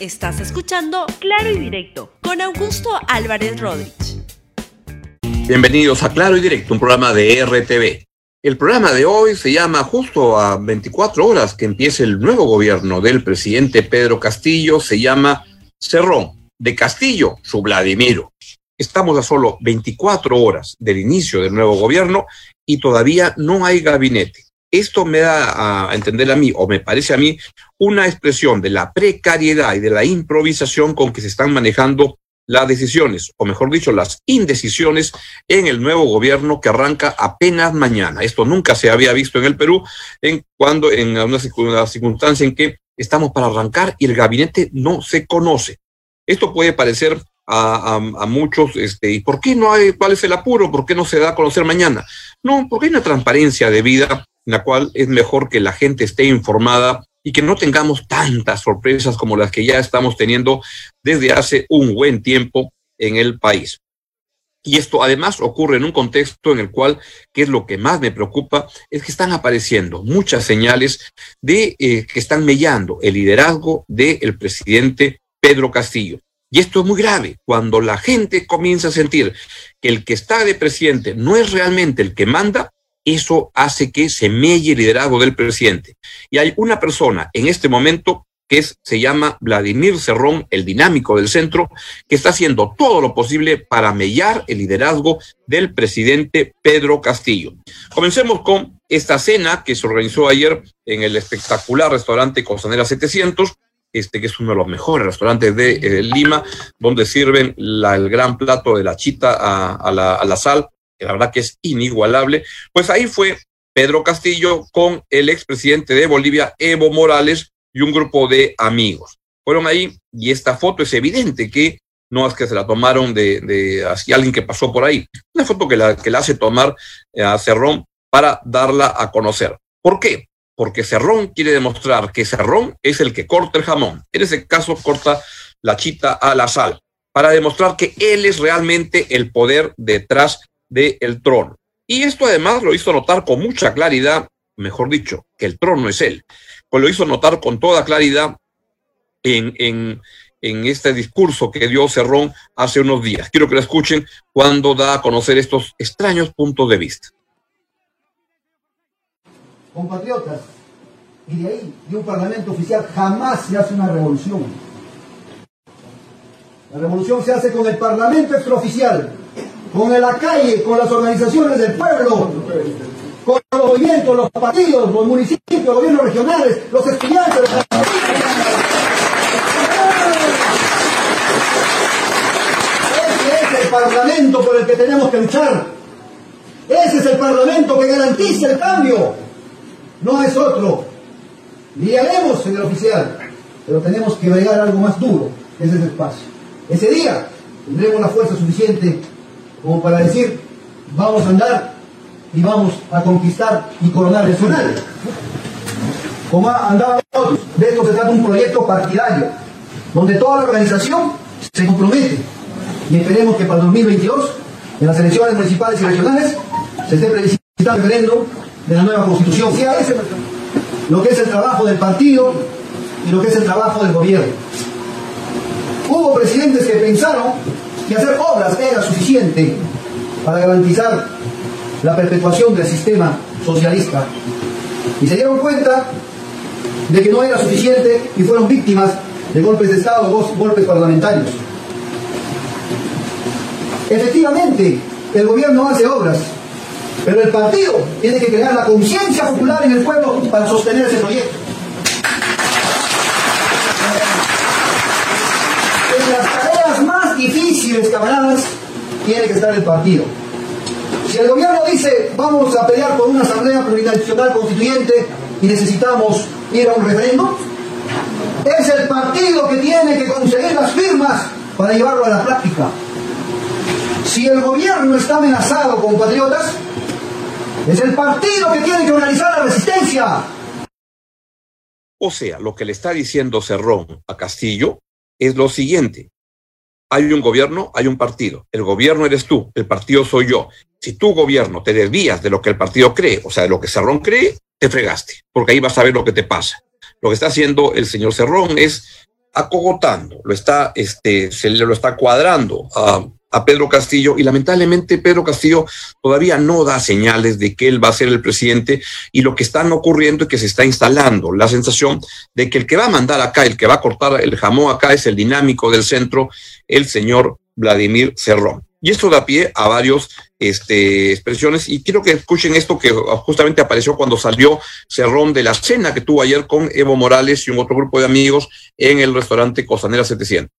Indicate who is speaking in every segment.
Speaker 1: Estás escuchando Claro y Directo con Augusto Álvarez Rodríguez.
Speaker 2: Bienvenidos a Claro y Directo, un programa de RTV. El programa de hoy se llama justo a 24 horas que empiece el nuevo gobierno del presidente Pedro Castillo, se llama Cerrón de Castillo, su Vladimiro. Estamos a solo 24 horas del inicio del nuevo gobierno y todavía no hay gabinete. Esto me da a entender a mí, o me parece a mí, una expresión de la precariedad y de la improvisación con que se están manejando las decisiones, o mejor dicho, las indecisiones en el nuevo gobierno que arranca apenas mañana. Esto nunca se había visto en el Perú, en cuando en una circunstancia en que estamos para arrancar y el gabinete no se conoce. Esto puede parecer a, muchos, este, ¿y por qué no hay, cuál es el apuro? ¿Por qué no se da a conocer mañana? No, porque hay una transparencia de vida en la cual es mejor que la gente esté informada y que no tengamos tantas sorpresas como las que ya estamos teniendo desde hace un buen tiempo en el país. Y esto además ocurre en un contexto en el cual, que es lo que más me preocupa, es que están apareciendo muchas señales de eh, que están mellando el liderazgo del presidente Pedro Castillo. Y esto es muy grave. Cuando la gente comienza a sentir que el que está de presidente no es realmente el que manda, eso hace que se melle el liderazgo del presidente. Y hay una persona en este momento que se llama Vladimir Cerrón, el dinámico del centro, que está haciendo todo lo posible para mellar el liderazgo del presidente Pedro Castillo. Comencemos con esta cena que se organizó ayer en el espectacular restaurante Costanera 700, este que es uno de los mejores restaurantes de eh, Lima, donde sirven el gran plato de la chita a, la, a la sal que la verdad que es inigualable, pues ahí fue Pedro Castillo con el expresidente de Bolivia, Evo Morales, y un grupo de amigos. Fueron ahí y esta foto es evidente que no es que se la tomaron de, de alguien que pasó por ahí. Una foto que la, que la hace tomar eh, a Cerrón para darla a conocer. ¿Por qué? Porque Cerrón quiere demostrar que Cerrón es el que corta el jamón. En ese caso corta la chita a la sal, para demostrar que él es realmente el poder detrás del trono. Y esto además lo hizo notar con mucha claridad, mejor dicho, que el trono es él, pues lo hizo notar con toda claridad en, en, en este discurso que dio Cerrón hace unos días. Quiero que lo escuchen cuando da a conocer estos extraños puntos de vista.
Speaker 3: Compatriotas, y de ahí, de un parlamento oficial, jamás se hace una revolución. La revolución se hace con el parlamento extraoficial, con la calle, con las organizaciones del pueblo, con los movimientos, los partidos, los municipios, los gobiernos regionales, los estudiantes. Ese es el parlamento por el que tenemos que luchar. Ese es el parlamento que garantiza el cambio. No es otro. Liaremos en el oficial, pero tenemos que bregar algo más duro. Ese es el espacio. Ese día tendremos la fuerza suficiente como para decir, vamos a andar y vamos a conquistar y coronar el nacional. Como andaban otros, de esto se trata un proyecto partidario, donde toda la organización se compromete y esperemos que para el 2022, en las elecciones municipales y regionales, se esté previsando el referendo de la nueva constitución. Sí, ese lo que es el trabajo del partido y lo que es el trabajo del gobierno. Hubo presidentes que pensaron que hacer obras era suficiente para garantizar la perpetuación del sistema socialista. Y se dieron cuenta de que no era suficiente y fueron víctimas de golpes de Estado, golpes parlamentarios. Efectivamente, el gobierno hace obras, pero el partido tiene que crear la conciencia popular en el pueblo para sostener ese proyecto. Camaradas, tiene que estar el partido. Si el gobierno dice vamos a pelear por una asamblea plurinacional constituyente y necesitamos ir a un referéndum, es el partido que tiene que conseguir las firmas para llevarlo a la práctica. Si el gobierno está amenazado, compatriotas, es el partido que tiene que organizar la resistencia.
Speaker 2: O sea, lo que le está diciendo Cerrón a Castillo es lo siguiente hay un gobierno, hay un partido. El gobierno eres tú, el partido soy yo. Si tu gobierno te desvías de lo que el partido cree, o sea, de lo que Cerrón cree, te fregaste, porque ahí vas a ver lo que te pasa. Lo que está haciendo el señor Cerrón es acogotando, lo está, este, se lo está cuadrando a, a Pedro Castillo y lamentablemente Pedro Castillo todavía no da señales de que él va a ser el presidente y lo que están ocurriendo es que se está instalando la sensación de que el que va a mandar acá, el que va a cortar el jamón acá es el dinámico del centro, el señor Vladimir Cerrón. Y esto da pie a varios este, expresiones y quiero que escuchen esto que justamente apareció cuando salió Cerrón de la cena que tuvo ayer con Evo Morales y un otro grupo de amigos en el restaurante Costanera 700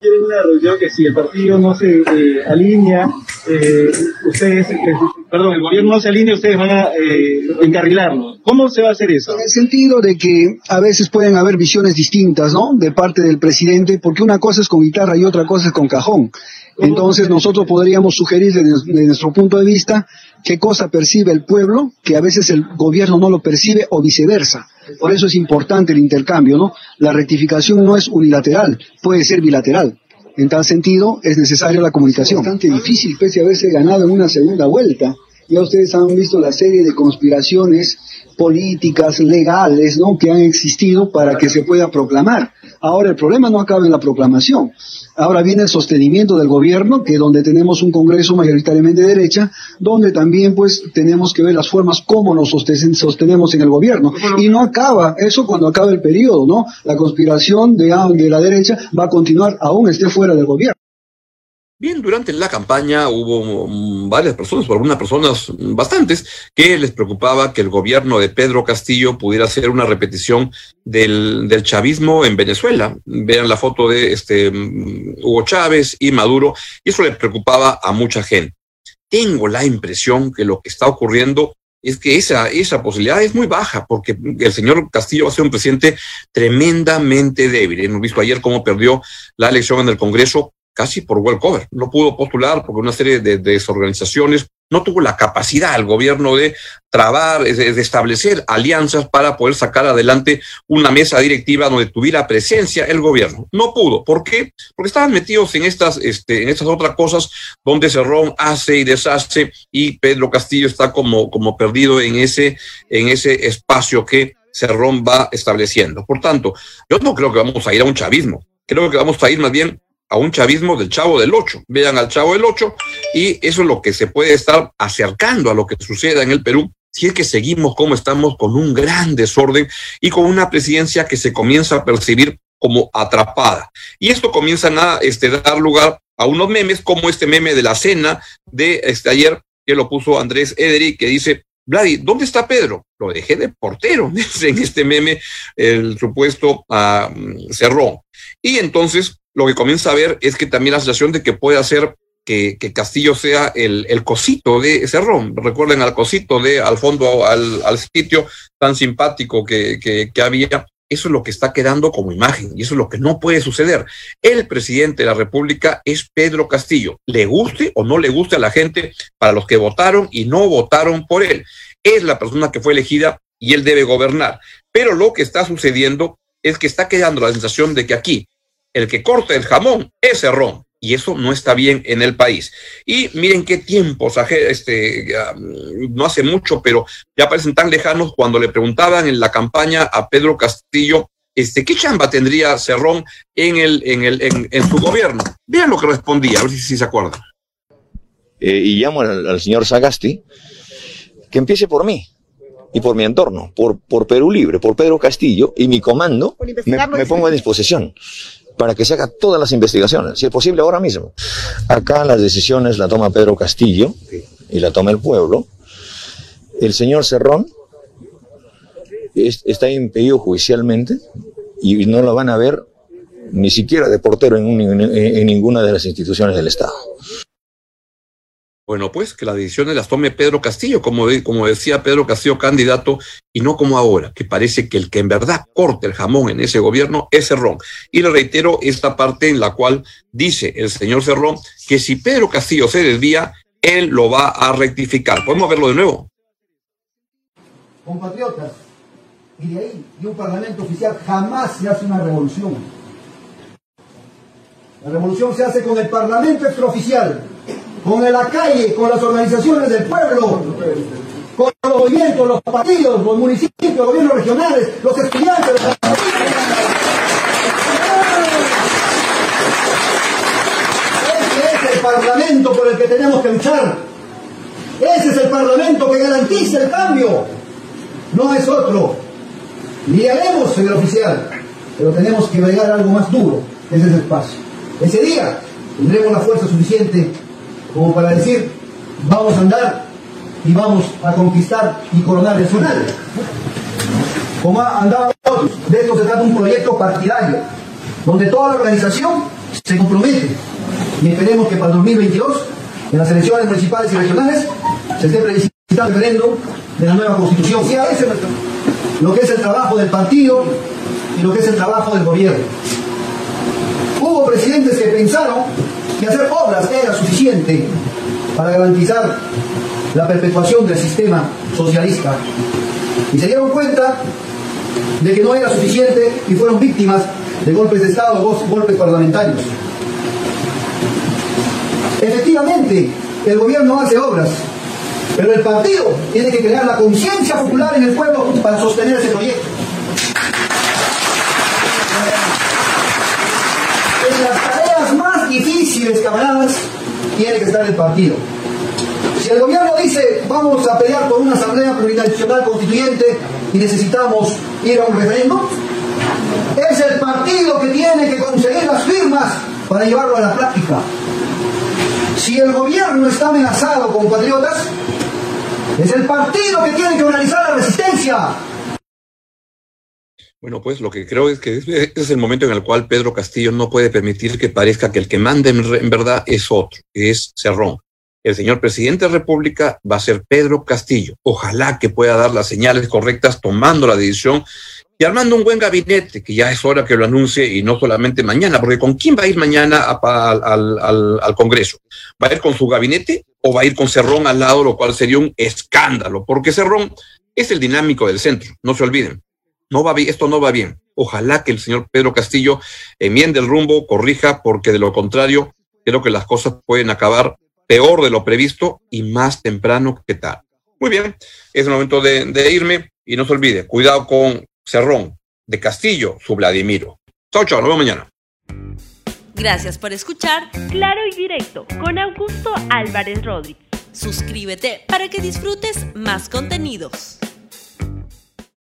Speaker 4: tienen una reunión que si el partido no se eh, alinea, eh, ustedes, eh, perdón, el gobierno no se alinea, ustedes van a encarrilarlo. ¿Cómo se va a hacer eso?
Speaker 5: En el sentido de que a veces pueden haber visiones distintas, ¿no? De parte del presidente, porque una cosa es con guitarra y otra cosa es con cajón. Entonces nosotros podríamos sugerir desde, nuestro punto de vista qué cosa percibe el pueblo, que a veces el gobierno no lo percibe o viceversa. Por eso es importante el intercambio, ¿no? La rectificación no es unilateral, puede ser bilateral. En tal sentido, es necesaria la comunicación. Es bastante difícil, pese a haberse ganado en una segunda vuelta. Ya ustedes han visto la serie de conspiraciones políticas, legales, ¿no? Que han existido para que se pueda proclamar. Ahora el problema no acaba en la proclamación. Ahora viene el sostenimiento del gobierno, que donde tenemos un Congreso mayoritariamente de derecha, donde también pues tenemos que ver las formas como nos sostenemos en el gobierno. Y no acaba eso cuando acaba el periodo, ¿no? La conspiración de, de la derecha va a continuar aún esté fuera del gobierno.
Speaker 2: Bien, durante la campaña hubo varias personas, por algunas personas bastantes, que les preocupaba que el gobierno de Pedro Castillo pudiera ser una repetición del, del chavismo en Venezuela. Vean la foto de este Hugo Chávez y Maduro, y eso le preocupaba a mucha gente. Tengo la impresión que lo que está ocurriendo es que esa, esa posibilidad es muy baja, porque el señor Castillo va a ser un presidente tremendamente débil. Hemos visto ayer cómo perdió la elección en el Congreso casi por cover. No pudo postular porque una serie de, desorganizaciones no tuvo la capacidad el gobierno de trabar, de, establecer alianzas para poder sacar adelante una mesa directiva donde tuviera presencia el gobierno. No pudo. ¿Por qué? Porque estaban metidos en estas, este, en estas otras cosas donde Cerrón hace y deshace y Pedro Castillo está como, como perdido en ese, en ese espacio que Cerrón va estableciendo. Por tanto, yo no creo que vamos a ir a un chavismo. Creo que vamos a ir más bien a un chavismo del Chavo del Ocho. Vean al Chavo del Ocho y eso es lo que se puede estar acercando a lo que suceda en el Perú si es que seguimos como estamos con un gran desorden y con una presidencia que se comienza a percibir como atrapada. Y esto comienza a este, dar lugar a unos memes como este meme de la cena de este ayer que lo puso Andrés Ederi que dice, Vladi, ¿dónde está Pedro? Lo dejé de portero, en este meme el supuesto uh, Cerrón. Y entonces lo que comienza a ver es que también la sensación de que puede hacer que, Castillo sea el, cosito de Cerrón. Recuerden al cosito de al fondo, al, sitio tan simpático que había. Eso es lo que está quedando como imagen y eso es lo que no puede suceder. El presidente de la República es Pedro Castillo. Le guste o no le guste a la gente, para los que votaron y no votaron por él. Es la persona que fue elegida y él debe gobernar. Pero lo que está sucediendo es que está quedando la sensación de que aquí el que corta el jamón es Cerrón. Y eso no está bien en el país. Y miren qué tiempos, este, no hace mucho, pero ya parecen tan lejanos cuando le preguntaban en la campaña a Pedro Castillo este, ¿qué chamba tendría Cerrón en, el, en, el, en, su gobierno? Vean lo que respondía, a ver si, se acuerdan.
Speaker 6: Eh, y llamo al, señor Sagasti que empiece por mí y por mi entorno, por, por Perú Libre, por Pedro Castillo y mi comando, me, me pongo a disposición para que se haga todas las investigaciones, si es posible ahora mismo. Acá las decisiones la toma Pedro Castillo y la toma el pueblo. El señor Cerrón está impedido judicialmente y no lo van a ver ni siquiera de portero en, en ninguna de las instituciones del Estado.
Speaker 2: Bueno, pues que las decisiones las tome Pedro Castillo, como, como decía Pedro Castillo candidato, y no como ahora, que parece que el que en verdad corte el jamón en ese gobierno es Cerrón. Y le reitero esta parte en la cual dice el señor Cerrón que si Pedro Castillo se desvía, él lo va a rectificar. ¿Podemos verlo de nuevo?
Speaker 3: Compatriotas, y de ahí, de un parlamento oficial, jamás se hace una revolución. La revolución se hace con el parlamento extraoficial con la calle, con las organizaciones del pueblo, con los movimientos, los partidos, los municipios, los gobiernos regionales, los estudiantes, los Ese es el parlamento por el que tenemos que luchar. Ese es el parlamento que garantiza el cambio. No es otro. Ni haremos el oficial, pero tenemos que bregar algo más duro. Ese es el paso. Ese día tendremos la fuerza suficiente como para decir, vamos a andar y vamos a conquistar y coronar el final. Como andado otros, de esto se trata un proyecto partidario, donde toda la organización se compromete y esperemos que para el 2022, en las elecciones municipales y regionales, se esté previsando el referéndum de la nueva constitución. Y ese es lo que es el trabajo del partido y lo que es el trabajo del gobierno. Hubo presidentes que pensaron que hacer obras era suficiente para garantizar la perpetuación del sistema socialista. Y se dieron cuenta de que no era suficiente y fueron víctimas de golpes de Estado, golpes parlamentarios. Efectivamente, el gobierno hace obras, pero el partido tiene que crear la conciencia popular en el pueblo para sostener ese proyecto. En las tareas más difíciles, camaradas, tiene que estar el partido. Si el gobierno dice vamos a pelear por una asamblea plurinacional constituyente y necesitamos ir a un referéndum, es el partido que tiene que conseguir las firmas para llevarlo a la práctica. Si el gobierno está amenazado, compatriotas, es el partido que tiene que organizar la resistencia.
Speaker 2: Bueno, pues lo que creo es que este es el momento en el cual Pedro Castillo no puede permitir que parezca que el que manda en verdad es otro, que es Cerrón. El señor presidente de la República va a ser Pedro Castillo. Ojalá que pueda dar las señales correctas tomando la decisión y armando un buen gabinete, que ya es hora que lo anuncie y no solamente mañana, porque ¿con quién va a ir mañana al, Congreso? ¿Va a ir con su gabinete o va a ir con Cerrón al lado, lo cual sería un escándalo? Porque Cerrón es el dinámico del centro, no se olviden. No va bien, esto no va bien. Ojalá que el señor Pedro Castillo enmiende el rumbo, corrija, porque de lo contrario, creo que las cosas pueden acabar peor de lo previsto y más temprano que tal. Muy bien, es el momento de, de irme y no se olvide, cuidado con Cerrón, de Castillo, su Vladimiro. Chao, chao, nos vemos mañana.
Speaker 1: Gracias por escuchar Claro y Directo con Augusto Álvarez Rodríguez. Suscríbete para que disfrutes más contenidos.